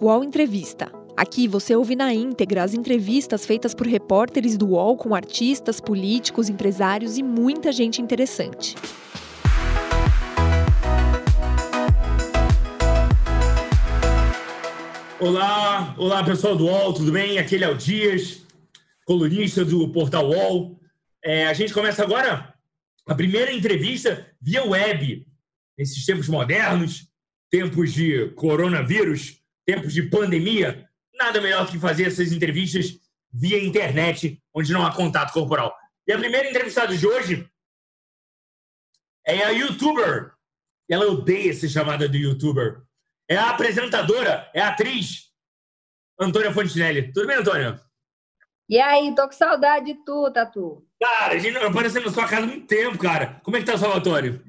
UOL Entrevista. Aqui você ouve na íntegra as entrevistas feitas por repórteres do UOL com artistas, políticos, empresários e muita gente interessante. Olá, olá pessoal do UOL, tudo bem? Aquele é o Dias, colunista do portal UOL. É, a gente começa agora a primeira entrevista via web, nesses tempos modernos, tempos de coronavírus, tempos de pandemia. Nada melhor do que fazer essas entrevistas via internet, onde não há contato corporal. E a primeira entrevistada de hoje é a youtuber. Ela odeia ser chamada de youtuber é a apresentadora, é a atriz Antônia Fontinelli. Tudo bem, Antônia? E aí, tô com saudade de tu, Tatu. Cara, a gente não apareceu na sua casa há muito tempo, cara. Como é que tá o Salvatore?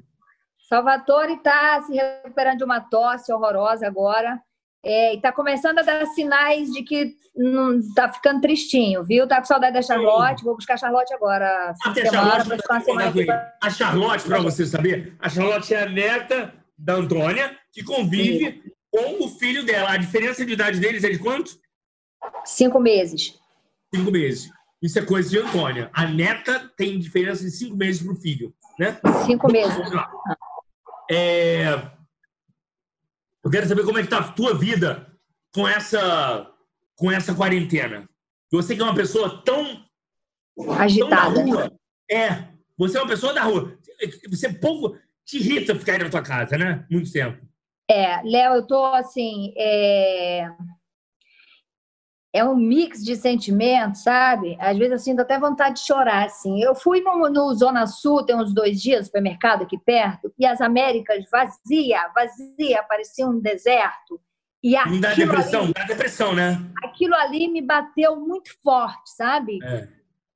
Salvatore tá se recuperando de uma tosse horrorosa agora. É, e tá começando a dar sinais de que não tá ficando tristinho, viu? Tá com saudade da Charlotte. Vou buscar a Charlotte agora. Até semana, Charlotte, semana a Charlotte, para você saber, a Charlotte é a neta da Antônia, que convive Sim. com o filho dela. A diferença de idade deles é de quanto? Cinco meses. Cinco meses. Isso é coisa de Antônia. A neta tem diferença de cinco meses para o filho, né? Cinco meses. É... Eu quero saber como é que tá a tua vida com essa, com essa quarentena. Você que é uma pessoa tão... Agitada. Tão rua. É. Você é uma pessoa da rua. Você é pouco te irrita ficar aí na tua casa, né? Muito tempo. É, Léo, eu tô assim. É... é um mix de sentimentos, sabe? Às vezes eu sinto até vontade de chorar, assim. Eu fui no, no Zona Sul, tem uns dois dias, no supermercado aqui perto, e as Américas vazia, vazia, parecia um deserto. E Não dá depressão, ali, dá depressão, né? Aquilo ali me bateu muito forte, sabe? É.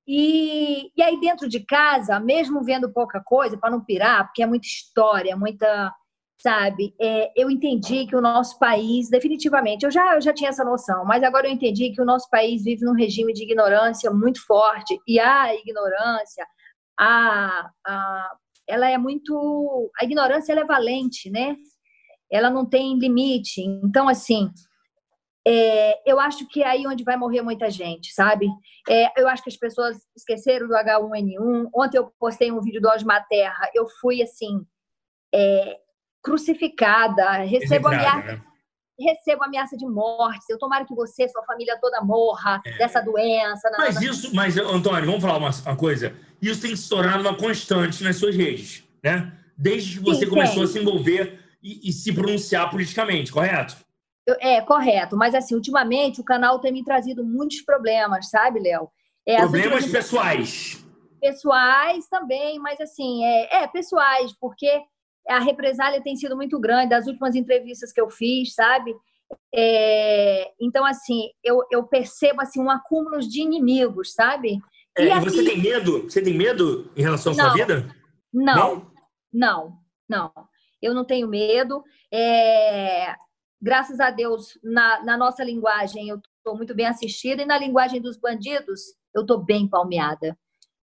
E, e aí, dentro de casa, mesmo vendo pouca coisa, para não pirar, porque é muita história, muita. Sabe, é, eu entendi que o nosso país, definitivamente, eu já, eu já tinha essa noção, mas agora eu entendi que o nosso país vive num regime de ignorância muito forte, e a ignorância, a, a, ela é muito. A ignorância ela é valente, né? Ela não tem limite. Então, assim, é, eu acho que é aí onde vai morrer muita gente, sabe? É, eu acho que as pessoas esqueceram do H1N1. Ontem eu postei um vídeo do Osma Terra. Eu fui, assim, é, crucificada. Recebo ameaça, né? recebo ameaça de morte. Eu tomara que você, sua família toda morra é. dessa doença. Mas isso, mas, Antônio, vamos falar uma, uma, coisa. Isso tem se tornado uma constante nas suas redes, né? Desde que você Sim, começou a se envolver e, e se pronunciar politicamente, correto? É, correto. Mas, assim, ultimamente o canal tem me trazido muitos problemas, sabe, Léo? É, problemas pessoais. Pessoais também, mas, assim, é, é, pessoais, porque a represália tem sido muito grande, das últimas entrevistas que eu fiz, sabe? É, então, assim, eu, eu percebo, assim, um acúmulo de inimigos, sabe? É, e, aqui... você tem medo? Você tem medo em relação à não, sua vida? Não, não, não, não. Eu não tenho medo. É, graças a Deus, na, na nossa linguagem, eu estou muito bem assistida, e na linguagem dos bandidos, eu estou bem palmeada.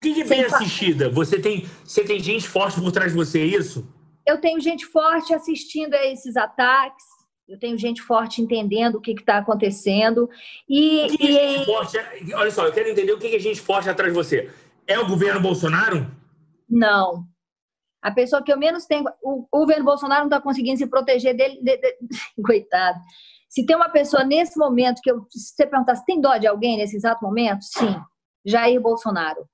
O que, é bem assistida? Você tem, você tem gente forte por trás de você, é isso? Eu tenho gente forte assistindo a esses ataques, eu tenho gente forte entendendo o que está acontecendo. E, o que, e... é gente forte? Olha só, eu quero entender o que, é gente forte atrás de você. É o governo Bolsonaro? Não, a pessoa que eu menos tenho. O, o governo Bolsonaro não está conseguindo se proteger dele. De, de, coitado. Se tem uma pessoa nesse momento que eu. Se você perguntar se tem dó de alguém nesse exato momento, sim. Jair Bolsonaro.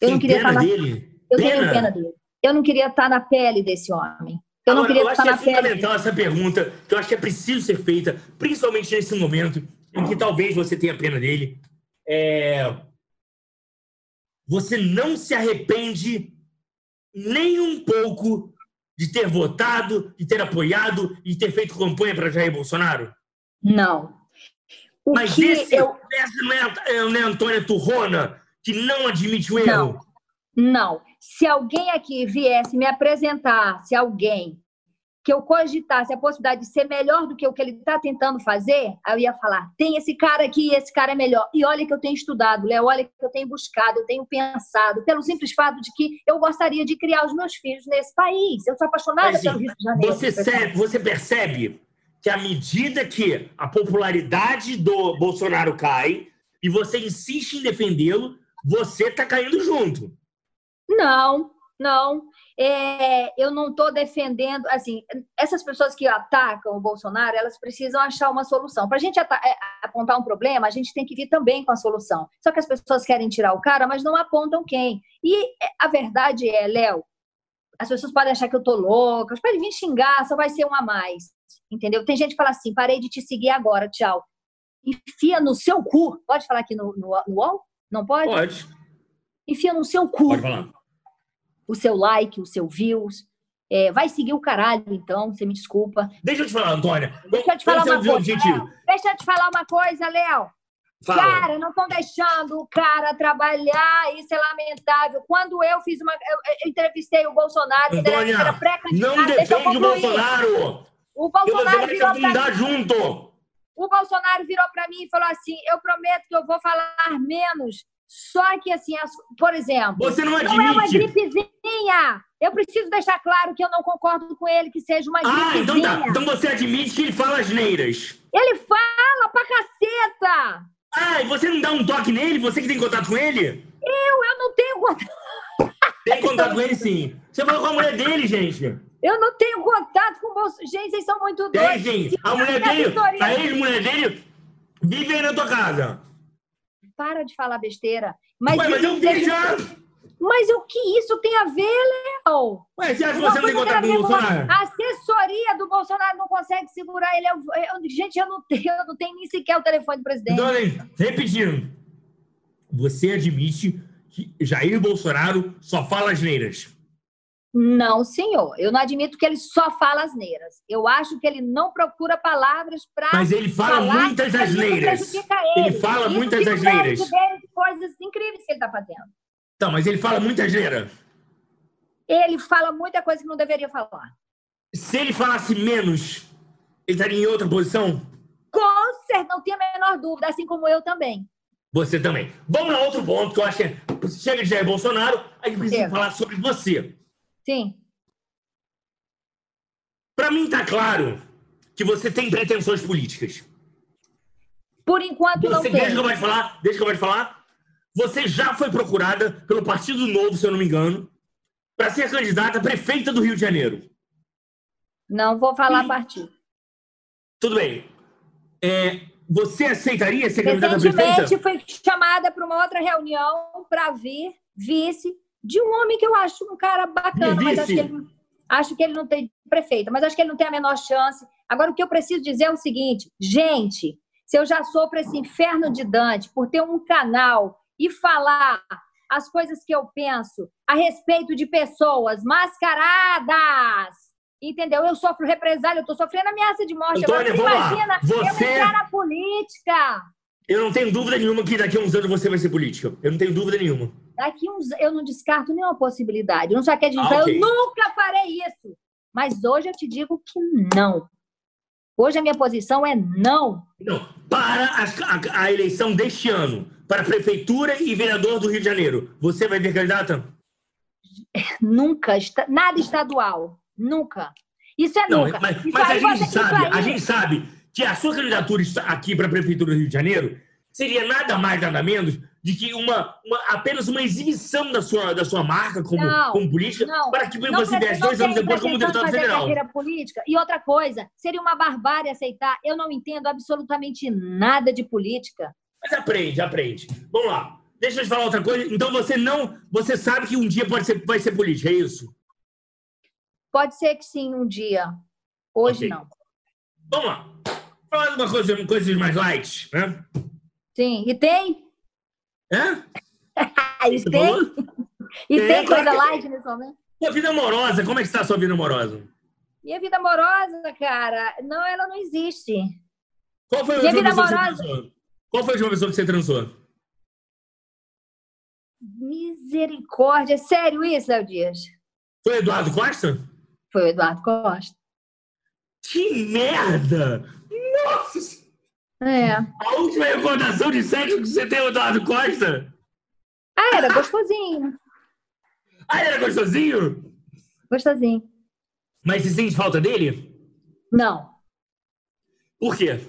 Eu não queria estar na, dele? Eu pena. tenho pena dele. Eu não queria estar na pele desse homem. Eu não queria eu estar na pele. É fundamental essa pergunta, que eu acho que é preciso ser feita, principalmente nesse momento em que talvez você tenha pena dele. É... Você não se arrepende nem um pouco de ter votado, de ter apoiado e ter feito campanha para Jair Bolsonaro? Não. O Mas esse, eu... esse não, é, não é Antônia Turrona, que não admite o erro? Não. Não. Se alguém aqui viesse me apresentar, se alguém que eu cogitasse a possibilidade de ser melhor do que o que ele está tentando fazer, aí eu ia falar: tem esse cara aqui, esse cara é melhor. E olha que eu tenho estudado, Léo, olha que eu tenho buscado, eu tenho pensado, pelo simples fato de que eu gostaria de criar os meus filhos nesse país. Eu sou apaixonada Mas, pelo Rio de Janeiro. Você, você percebe que à medida que a popularidade do Bolsonaro cai e você insiste em defendê-lo, você está caindo junto. Não, não. É, eu não estou defendendo. Assim, essas pessoas que atacam o Bolsonaro, elas precisam achar uma solução. Para a gente é, apontar um problema, a gente tem que vir também com a solução. Só que as pessoas querem tirar o cara, mas não apontam quem. E é, a verdade é, Léo, as pessoas podem achar que eu estou louca, podem vir xingar, só vai ser um a mais. Entendeu? Tem gente que fala assim: parei de te seguir agora, tchau. Enfia no seu cu. Pode falar aqui no, no, no UOL? Não pode? Pode. Enfia no seu cu. Pode falar. O seu like, o seu views. É, vai seguir o caralho, então, você me desculpa. Deixa eu te falar, Antônia. Deixa eu te falar uma coisa. Léo, deixa eu te falar uma coisa, Léo. Fala. Cara, não estão deixando o cara trabalhar, isso é lamentável. Quando eu fiz uma. Eu, entrevistei o Bolsonaro, Antônia, era pré-candidato. Não defende o Bolsonaro! O Bolsonaro virou pra mim, junto. O Bolsonaro virou para mim e falou assim: eu prometo que eu vou falar menos. Só que, assim, as, por exemplo. Você não admite. Não é uma gripezinha. Eu preciso deixar claro que eu não concordo com ele que seja uma gripezinha. Ah, então tá. Então você admite que ele fala asneiras. Ele fala pra caceta. Ah, e você não dá um toque nele? Você que tem contato com ele? Eu, eu não tenho contato. Tem contato com ele, sim. Você falou com a mulher dele, gente. Eu não tenho contato com o Bolsonaro. Gente, vocês são muito doidos. Tem, sim. A mulher dele, a ex-mulher dele, vive aí na tua casa. Para de falar besteira. Mas, Ué, mas eu vi já. Mas o que isso tem a ver, Léo? Ué, você acha que você não tem contato com o Bolsonaro? A assessoria do Bolsonaro não consegue segurar ele. Eu, eu, gente, eu não, tenho, eu não tenho nem sequer o telefone do presidente. Então, repetindo. Você admite que Jair Bolsonaro só fala asneiras? Não, senhor. Eu não admito que ele só fala asneiras. Eu acho que ele não procura palavras para. Mas ele fala muitas asneiras. Ele. ele. fala Isso muitas asneiras. coisas incríveis que ele está fazendo. Então, mas ele fala muita asneira. Ele fala muita coisa que não deveria falar. Se ele falasse menos, ele estaria em outra posição? Com certeza, não tenho a menor dúvida, assim como eu também. Você também. Vamos a outro ponto que eu acho que é, chega de Jair Bolsonaro, a gente precisa falar sobre você. Sim. Para mim está claro que você tem pretensões políticas. Por enquanto você, não tem. Deixa que eu vou te falar, deixa que eu te falar. Você já foi procurada pelo Partido Novo, se eu não me engano, para ser candidata a prefeita do Rio de Janeiro. Não vou falar e... partido. Tudo bem. É, você aceitaria ser candidata a prefeita? Recentemente fui chamada para uma outra reunião para vir vice de um homem que eu acho um cara bacana, mas acho que, ele, acho que ele não tem prefeita, mas acho que ele não tem a menor chance. Agora, o que eu preciso dizer é o seguinte, gente, se eu já sofro esse inferno de Dante por ter um canal e falar as coisas que eu penso a respeito de pessoas mascaradas, entendeu? Eu sofro represália, eu estou sofrendo ameaça de morte. Antônia, Agora, imagina você... eu entrar na política. Eu não tenho dúvida nenhuma que daqui a uns anos você vai ser política. Eu não tenho dúvida nenhuma. Daqui uns eu não descarto nenhuma possibilidade. Não só quer dizer, ah, okay. eu nunca farei isso. Mas hoje eu te digo que não. Hoje a minha posição é não. Não. Para a, a, a eleição deste ano, para a prefeitura e vereador do Rio de Janeiro, você vai ver candidata? Nunca. Nada estadual. Nunca. Isso é não, nunca. Mas, mas a gente sabe, a gente sabe que a sua candidatura aqui para a Prefeitura do Rio de Janeiro seria nada mais, nada menos de que uma, uma apenas uma exibição da sua, da sua marca como, não, como política não, para que você viesse dois anos depois como deputado federal. política. E outra coisa, seria uma barbárie aceitar. Eu não entendo absolutamente nada de política. Mas aprende, aprende. Vamos lá. Deixa eu te falar outra coisa. Então você não, você sabe que um dia pode ser, vai ser política, é isso? Pode ser que sim, um dia. Hoje okay. não. Vamos lá. Falar de uma coisa, coisas mais light, né? Sim. E tem? Hã? e tem? E tem, tem coisa light nesse momento? Sua vida amorosa, como é que está a sua vida amorosa? Minha vida amorosa, cara, não, ela não existe. Qual foi a Minha vida amorosa... Qual foi a última pessoa que você transou? Misericórdia, sério isso, Léo Dias? Foi Eduardo Costa? Foi o Eduardo Costa. Que merda! É. A última recordação de sexo que você tem, Eduardo Costa? Ah, era gostosinho. ah, era gostosinho? Gostosinho. Mas você sente falta dele? Não. Por quê?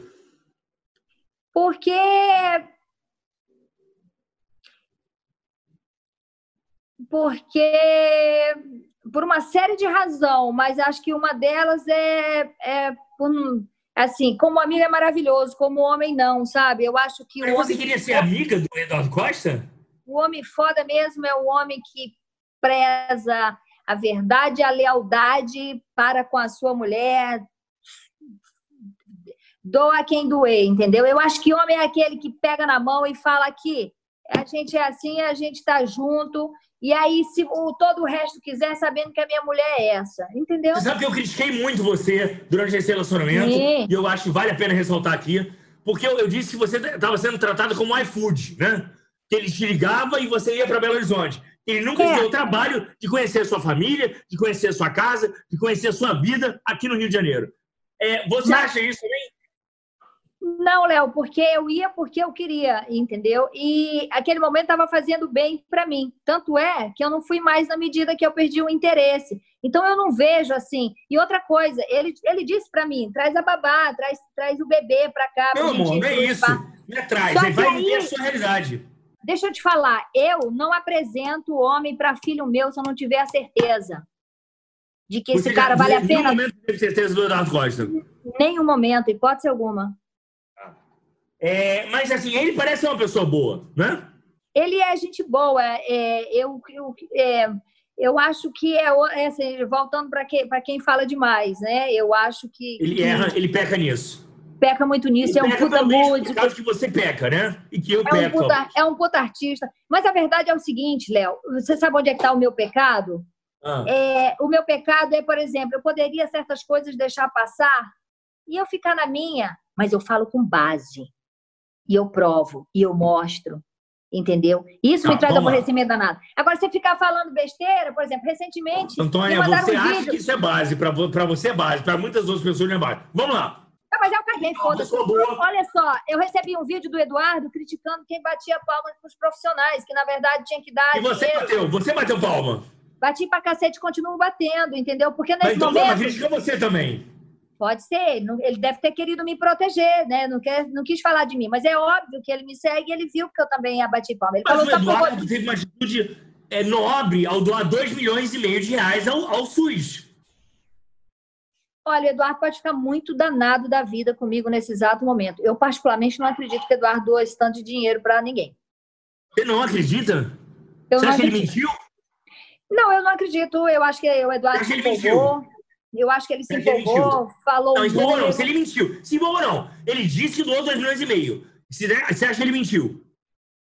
Porque porque por uma série de razão, mas acho que uma delas é, é por, assim, como amigo é maravilhoso, como homem não, sabe? Eu acho que mas o você queria ser amiga do Eduardo Costa? O homem foda mesmo é o homem que preza a verdade e a lealdade para com a sua mulher. Doa quem doer, entendeu? Eu acho que homem é aquele que pega na mão e fala aqui, a gente é assim, a gente está junto e aí, se o, todo o resto quiser, sabendo que a minha mulher é essa, entendeu? Você sabe que eu critiquei muito você durante esse relacionamento, Sim. e eu acho que vale a pena ressaltar aqui, porque eu, eu disse que você estava sendo tratado como iFood, né? Que ele te ligava e você ia para Belo Horizonte. Ele nunca é. deu o trabalho de conhecer a sua família, de conhecer a sua casa, de conhecer a sua vida aqui no Rio de Janeiro. É, você Mas... acha isso também? Não, Léo, porque eu ia porque eu queria, entendeu? E aquele momento estava fazendo bem para mim. Tanto é que eu não fui mais na medida que eu perdi o interesse. Então eu não vejo assim. E outra coisa, ele, ele disse para mim: traz a babá, traz, traz o bebê para cá. Meu amor, não é isso. Não é traz, ele vai viver a sua realidade. Deixa eu te falar, eu não apresento homem para filho meu se eu não tiver a certeza de que Você esse cara vale a pena. Nenhum momento teve certeza do Eduardo Costa. Nenhum momento, hipótese alguma. É, mas assim, ele parece uma pessoa boa, né? Ele é gente boa. É, eu, eu, é, eu acho que é, é assim, voltando para que, quem fala demais, né? Eu acho que. Ele que, erra, ele peca nisso. Peca muito nisso, é um puta músico. Por que você peca, né? E que eu é peco. Um puta, é um puta artista. Mas a verdade é o seguinte, Léo. Você sabe onde é que está o meu pecado? Ah. É, o meu pecado é, por exemplo, eu poderia certas coisas deixar passar e eu ficar na minha, mas eu falo com base e eu provo, e eu mostro, entendeu? Isso me traz aborrecimento danado. Agora, você ficar falando besteira, por exemplo, recentemente. Antônia, você um acha vídeo... que isso é base, para você é base, para muitas outras pessoas não é base. Vamos lá. Não, mas eu caguei, foda-se. Olha só, eu recebi um vídeo do Eduardo criticando quem batia palma para os profissionais, que na verdade tinha que dar. E você dinheiro. bateu? Você bateu palma? Bati pra cacete e continuo batendo, entendeu? Porque nesse mas então, momento. Mas critica você também. Pode ser, ele deve ter querido me proteger, né? Não, quer, não quis falar de mim, mas é óbvio que ele me segue e ele viu que eu também ia bater palma. Ele mas falou, o Eduardo vou... teve uma atitude é, nobre ao doar 2 milhões e meio de reais ao, ao SUS. Olha, o Eduardo pode ficar muito danado da vida comigo nesse exato momento. Eu, particularmente, não acredito que o Eduardo doa esse tanto de dinheiro para ninguém. Você não acredita? Eu Você não acha acredito. que ele mentiu? Não, eu não acredito. Eu acho que o Eduardo que ele mentiu? Eu acho que ele se empolgou, falou... Não, empolgou não. Se ele mentiu. Se empolgou não. Ele disse que doou 2 milhões e meio. Você acha que ele mentiu?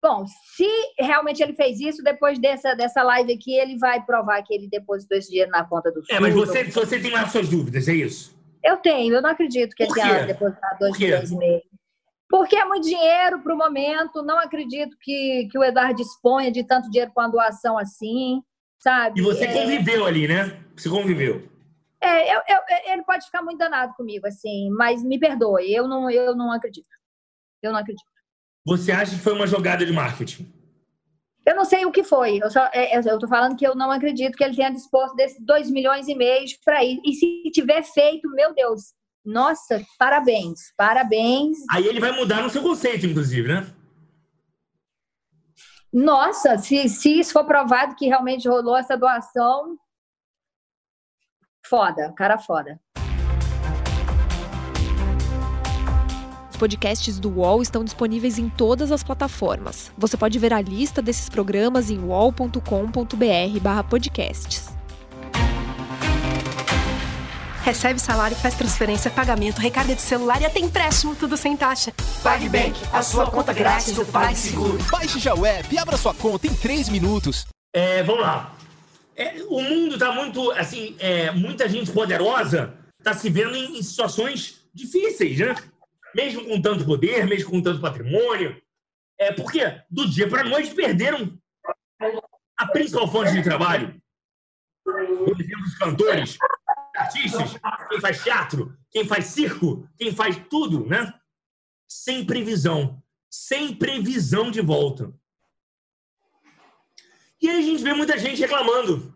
Bom, se realmente ele fez isso, depois dessa, dessa live aqui, ele vai provar que ele depositou esse dinheiro na conta do SUS. É, mas você, você tem lá suas dúvidas, é isso? Eu tenho, eu não acredito que ele tenha depositado 2 milhões e meio. Porque é muito dinheiro para o momento, não acredito que, que o Eduardo disponha de tanto dinheiro com a doação assim, sabe? E você é... conviveu ali, né? Você conviveu. É, eu, eu, ele pode ficar muito danado comigo, assim, mas me perdoe, eu não, eu não acredito. Eu não acredito. Você acha que foi uma jogada de marketing? Eu não sei o que foi. Eu, só, é, eu tô falando que eu não acredito que ele tenha disposto desses 2 milhões e meio para ir. E se tiver feito, meu Deus, nossa, parabéns, parabéns. Aí ele vai mudar no seu conceito, inclusive, né? Nossa, se, se isso for provado que realmente rolou essa doação, Foda, cara foda. Os podcasts do UOL estão disponíveis em todas as plataformas. Você pode ver a lista desses programas em uol.com.br/podcasts. Recebe salário, faz transferência, pagamento, recarga de celular e até empréstimo, tudo sem taxa. PagBank, a sua conta grátis do PagSeguro. Baixe já o app e abra sua conta em 3 minutos. É, vamos lá. É, o mundo está muito, assim, é, muita gente poderosa está se vendo em, em, situações difíceis, né? Mesmo com tanto poder, mesmo com tanto patrimônio. É, porque do dia para noite perderam a principal fonte de trabalho. Por exemplo, os cantores, artistas, quem faz teatro, quem faz circo, quem faz tudo, né? Sem previsão. Sem previsão de volta. E aí a gente vê muita gente reclamando.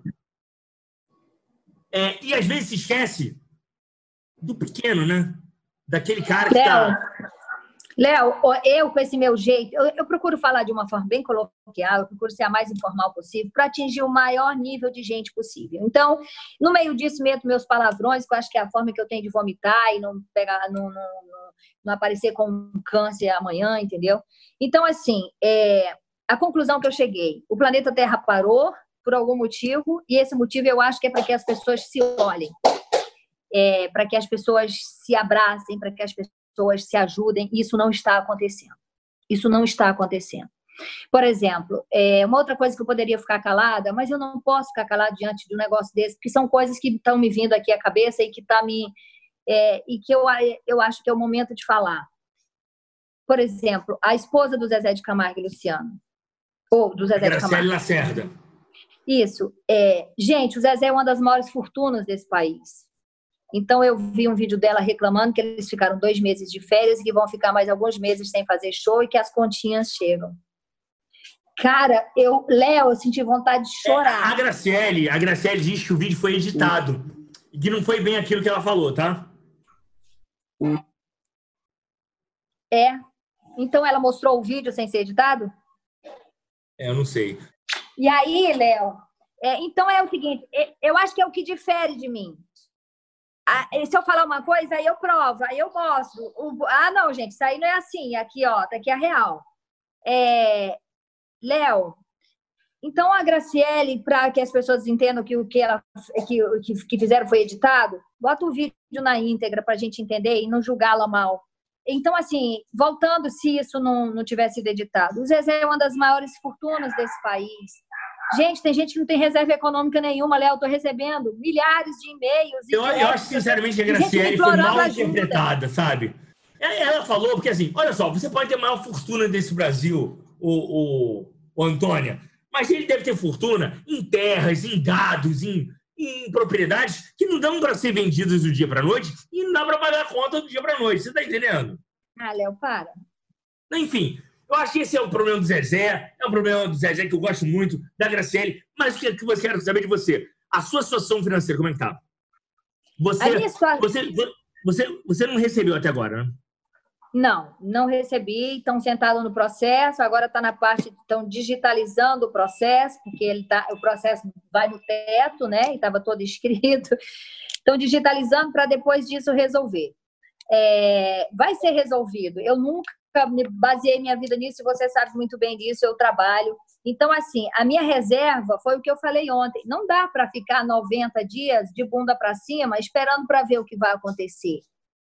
É, e às vezes se esquece do pequeno, né? daquele cara que está Léo, eu com esse meu jeito, eu, eu, procuro falar de uma forma bem coloquial, eu procuro ser a mais informal possível para atingir o maior nível de gente possível. Então, no meio disso, meto meus palavrões, que eu acho que é a forma que eu tenho de vomitar e não pegar, não, não, não, aparecer com câncer amanhã, entendeu? Então, assim, é, a conclusão que eu cheguei: o planeta Terra parou por algum motivo, e esse motivo eu acho que é para que as pessoas se olhem. É, para que as pessoas se abracem, para que as pessoas se ajudem. Isso não está acontecendo. Isso não está acontecendo. Por exemplo, é, uma outra coisa que eu poderia ficar calada, mas eu não posso ficar calada diante de um negócio desse, porque são coisas que estão me vindo aqui à cabeça e que tá me é, e que eu, eu acho que é o momento de falar. Por exemplo, a esposa do Zezé de Camargo e Luciano, ou do Zezé Camargo. Lacerda. Isso. É, gente, o Zezé é uma das maiores fortunas desse país. Então, eu vi um vídeo dela reclamando que eles ficaram dois meses de férias e que vão ficar mais alguns meses sem fazer show e que as continhas chegam. Cara, eu, Léo, eu senti vontade de chorar. É, a Graciele, a Graciele diz que o vídeo foi editado e que não foi bem aquilo que ela falou, tá? É. Então ela mostrou o vídeo sem ser editado? É, eu não sei. E aí, Léo, é, então é o seguinte, é, eu acho que é o que difere de mim se eu falar uma coisa, aí eu provo, aí eu mostro. O, ah, não, gente, isso aí não é assim. Aqui, ó, tá aqui a real. É, Léo, então a Graciele, para que as pessoas entendam que o que, ela, que, que, que fizeram foi editado, bota o vídeo na íntegra para a gente entender e não julgá-la mal. Então, assim, voltando, se isso não, não tivesse sido editado, o Zezé é uma das maiores fortunas desse país. Gente, tem gente que não tem reserva econômica nenhuma, Léo. Estou recebendo milhares de e-mails. Eu, eu acho, sinceramente, que a Graciele foi mal interpretada, sabe? Ela falou, porque assim, olha só, você pode ter a maior fortuna desse Brasil, o, o, o Antônia, mas ele deve ter fortuna em terras, em dados, em, em propriedades que não dão para ser vendidas do dia para noite e não dá para pagar a conta do dia para noite. Você está entendendo? Ah, Léo, para. Enfim, eu acho que esse é o problema do Zezé, é um problema do Zezé que eu gosto muito, da Graciele. Mas o que, que você quer saber de você? A sua situação financeira, como é que tá? Você, sua... você, você, você não recebeu até agora, né? Não, não recebi. Estão sentados no processo. Agora está na parte, estão digitalizando o processo, porque ele tá, o processo vai no teto, né? E estava todo escrito. Estão digitalizando para depois disso resolver. É, vai ser resolvido. Eu nunca me baseei minha vida nisso, você sabe muito bem disso, eu trabalho. Então, assim, a minha reserva foi o que eu falei ontem. Não dá para ficar 90 dias de bunda para cima esperando para ver o que vai acontecer.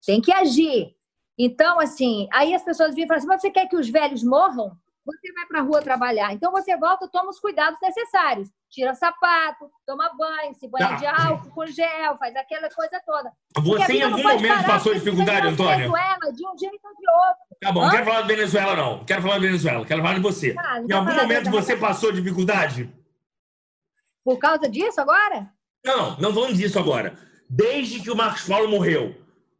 Tem que agir. Então, assim, aí as pessoas vêm e falam assim: mas você quer que os velhos morram? Você vai para a rua trabalhar. Então, você volta, toma os cuidados necessários tira sapato, toma banho, se banha tá. de álcool com gel, faz aquela coisa toda. Você em algum momento passou dificuldade, Antônia? Venezuela, de um jeito ou de outro. Tá bom, não quero falar de Venezuela, não. Quero falar de Venezuela, quero falar de você. Ah, em algum momento você passou dificuldade? Por causa disso agora? Não, não vamos disso agora. Desde que o Marcos Paulo morreu.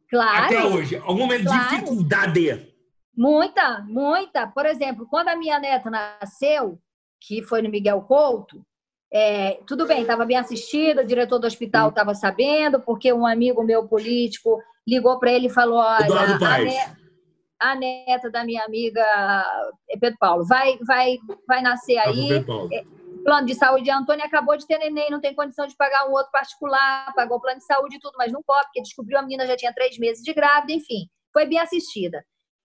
Claro. Até hoje. Algum momento de claro. dificuldade? Muita, muita. Por exemplo, quando a minha neta nasceu, que foi no Miguel Couto, é, tudo bem, estava bem assistido, o diretor do hospital estava sabendo, porque um amigo meu político ligou para ele e falou: Olha, a, ne a, neta da minha amiga é Pedro Paulo vai, vai, vai nascer tá aí. Plano de saúde, a Antônia acabou de ter neném, não tem condição de pagar um outro particular, pagou o plano de saúde e tudo, mas não pode, porque descobriu a menina já tinha três meses de grávida, enfim, foi bem assistida.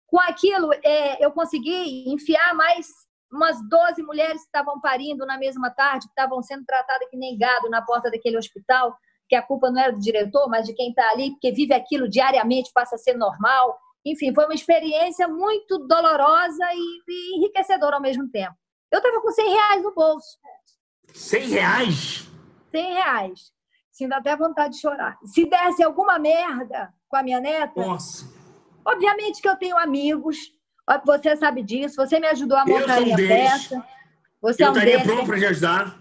Com aquilo, é, eu consegui enfiar mais umas 12 mulheres que estavam parindo na mesma tarde, que estavam sendo tratadas que nem gado na porta daquele hospital, que a culpa não era do diretor, mas de quem está ali, porque vive aquilo diariamente, passa a ser normal. Enfim, foi uma experiência muito dolorosa e enriquecedora ao mesmo tempo. Eu estava com 100 reais no bolso. 100 reais? 100 reais. Sinto até vontade de chorar. Se desse alguma merda com a minha neta, Nossa. obviamente que eu tenho amigos, você sabe disso, você me ajudou a montar a minha peça. Você eu é um estaria pronto para te ajudar.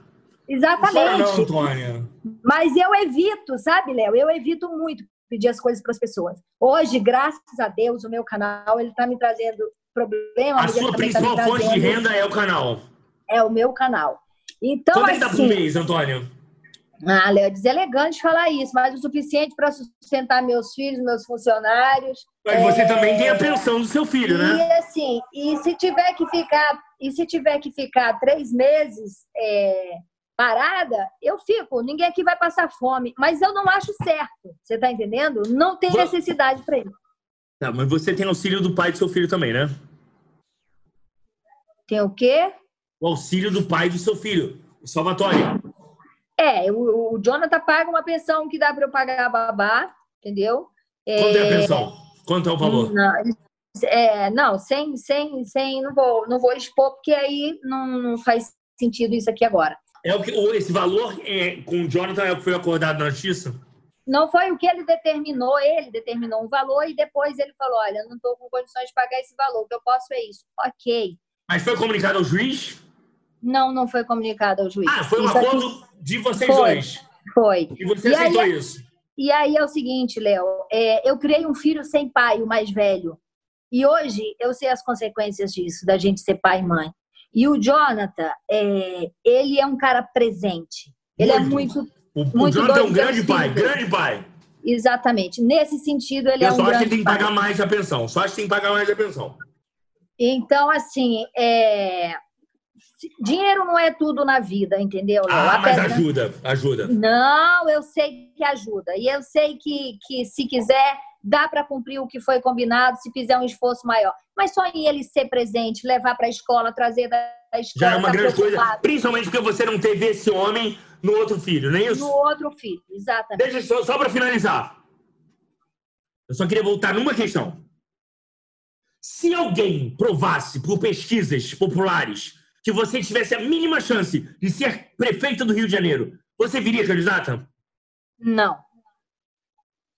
Exatamente. Não, Antônia. Mas eu evito, sabe, Léo? Eu evito muito pedir as coisas para as pessoas. Hoje, graças a Deus, o meu canal ele está me trazendo problema. A sua tá principal tá fonte de renda é o canal. É o meu canal. Então, Quanto assim, é dá por mês, Antônio? Ah, Léo, é deselegante falar isso, mas o suficiente para sustentar meus filhos, meus funcionários. Mas é... você também tem a pensão do seu filho, né? E assim, e se tiver que ficar, e se tiver que ficar três meses é, parada, eu fico. Ninguém aqui vai passar fome, mas eu não acho certo. Você está entendendo? Não tem necessidade para isso. Tá, mas você tem auxílio do pai do seu filho também, né? Tem o quê? O auxílio do pai do seu filho, o Salvatore. É, o, o Jonathan paga uma pensão que dá para eu pagar a babá, entendeu? Quanto é, a pensão? Quanto é o valor? Não, é, não sem, sem, sem, não vou, não vou expor, porque aí não, não faz sentido isso aqui agora. É o que, esse valor é, com o Jonathan é o que foi acordado na justiça? Não foi o que ele determinou, ele determinou um valor e depois ele falou: olha, não estou com condições de pagar esse valor, o que eu posso é isso. Ok. Mas foi comunicado ao juiz? Não, não foi comunicado ao juiz. Ah, foi um isso acordo aqui... de vocês foi, dois. Foi. E você e aceitou aí, isso? E aí é o seguinte, Léo, é, eu criei um filho sem pai, o mais velho. E hoje eu sei as consequências disso, da gente ser pai e mãe. E o Jonathan, é, ele é um cara presente. Ele muito. é muito. O, o Jonathan é um grande pai, grande pai. Exatamente. Nesse sentido, ele é um só grande acho que tem que pai. pagar mais a pensão. Só acho que tem que pagar mais a pensão. Então, assim, é... dinheiro não é tudo na vida, entendeu? Léo? Ah, mas ajuda, ajuda. Não, eu sei que ajuda. E eu sei que, que se quiser, dá para cumprir o que foi combinado, se fizer um esforço maior. Mas só em ele ser presente, levar para a escola, trazer da escola. Já é uma tá grande preocupado. coisa. Principalmente porque você não teve esse homem no outro filho, não é isso? No outro filho, exatamente. Deixa só, só para finalizar. Eu só queria voltar numa questão. Se alguém provasse por pesquisas populares que você tivesse a mínima chance de ser prefeita do Rio de Janeiro, você viria candidata? Não.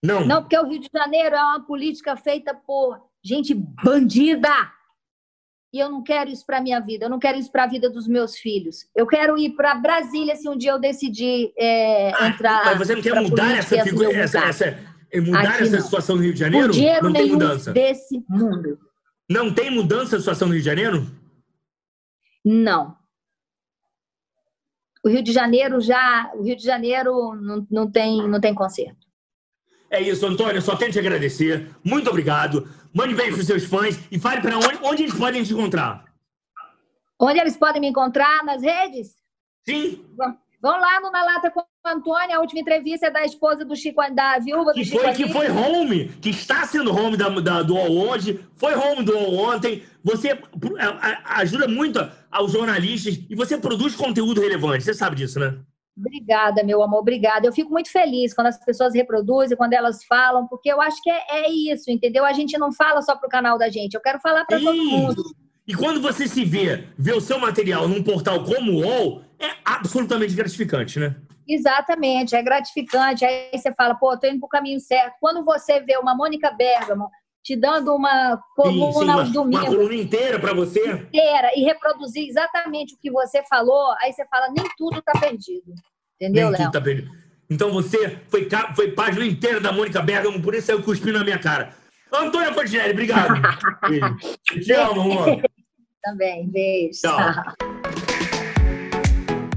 Não? Não, porque o Rio de Janeiro é uma política feita por gente bandida. E eu não quero isso para minha vida, eu não quero isso para a vida dos meus filhos. Eu quero ir para Brasília se um dia eu decidir é, ah, entrar. Mas você não quer mudar essa, figura, essa, essa, mudar Aqui essa não. situação no Rio de Janeiro? Por dinheiro não tem mudança. desse mundo. Não tem mudança da situação no Rio de Janeiro? Não. O Rio de Janeiro já, o Rio de Janeiro não, não tem, não tem conserto. É isso, Antônio. Só tenho te agradecer. Muito obrigado. Mande beijo para os seus fãs e fale para onde, onde eles podem te encontrar. Onde eles podem me encontrar? Nas redes? Sim. Vão lá no Na Lata com a Antônia, a última entrevista é da esposa do Chico, da viúva do que Chico foi, Que foi home, que está sendo home da, da, do UOL hoje, foi home do UOL ontem. Você ajuda muito aos jornalistas e você produz conteúdo relevante, você sabe disso, né? Obrigada, meu amor, obrigada. Eu fico muito feliz quando as pessoas reproduzem, quando elas falam, porque eu acho que é, é isso, entendeu? A gente não fala só para o canal da gente, eu quero falar para todo mundo. E quando você se vê, vê o seu material num portal como o UOL, é absolutamente gratificante, né? Exatamente, é gratificante. Aí você fala, pô, tô indo pro caminho certo. Quando você vê uma Mônica Bergamo te dando uma coluna sim, sim, uma, aos domingos. Uma coluna inteira para você? Inteira, e reproduzir exatamente o que você falou, aí você fala, nem tudo tá perdido. Entendeu, Nem Léo? tudo tá perdido. Então você foi, foi página inteira da Mônica Bergamo, por isso eu cuspindo na minha cara. Antônia Fontinelli, obrigado. Te amo, amor. Também, beijo. Tchau.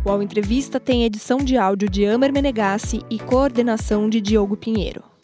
O Ao Entrevista tem edição de áudio de Amer Menegassi e coordenação de Diogo Pinheiro.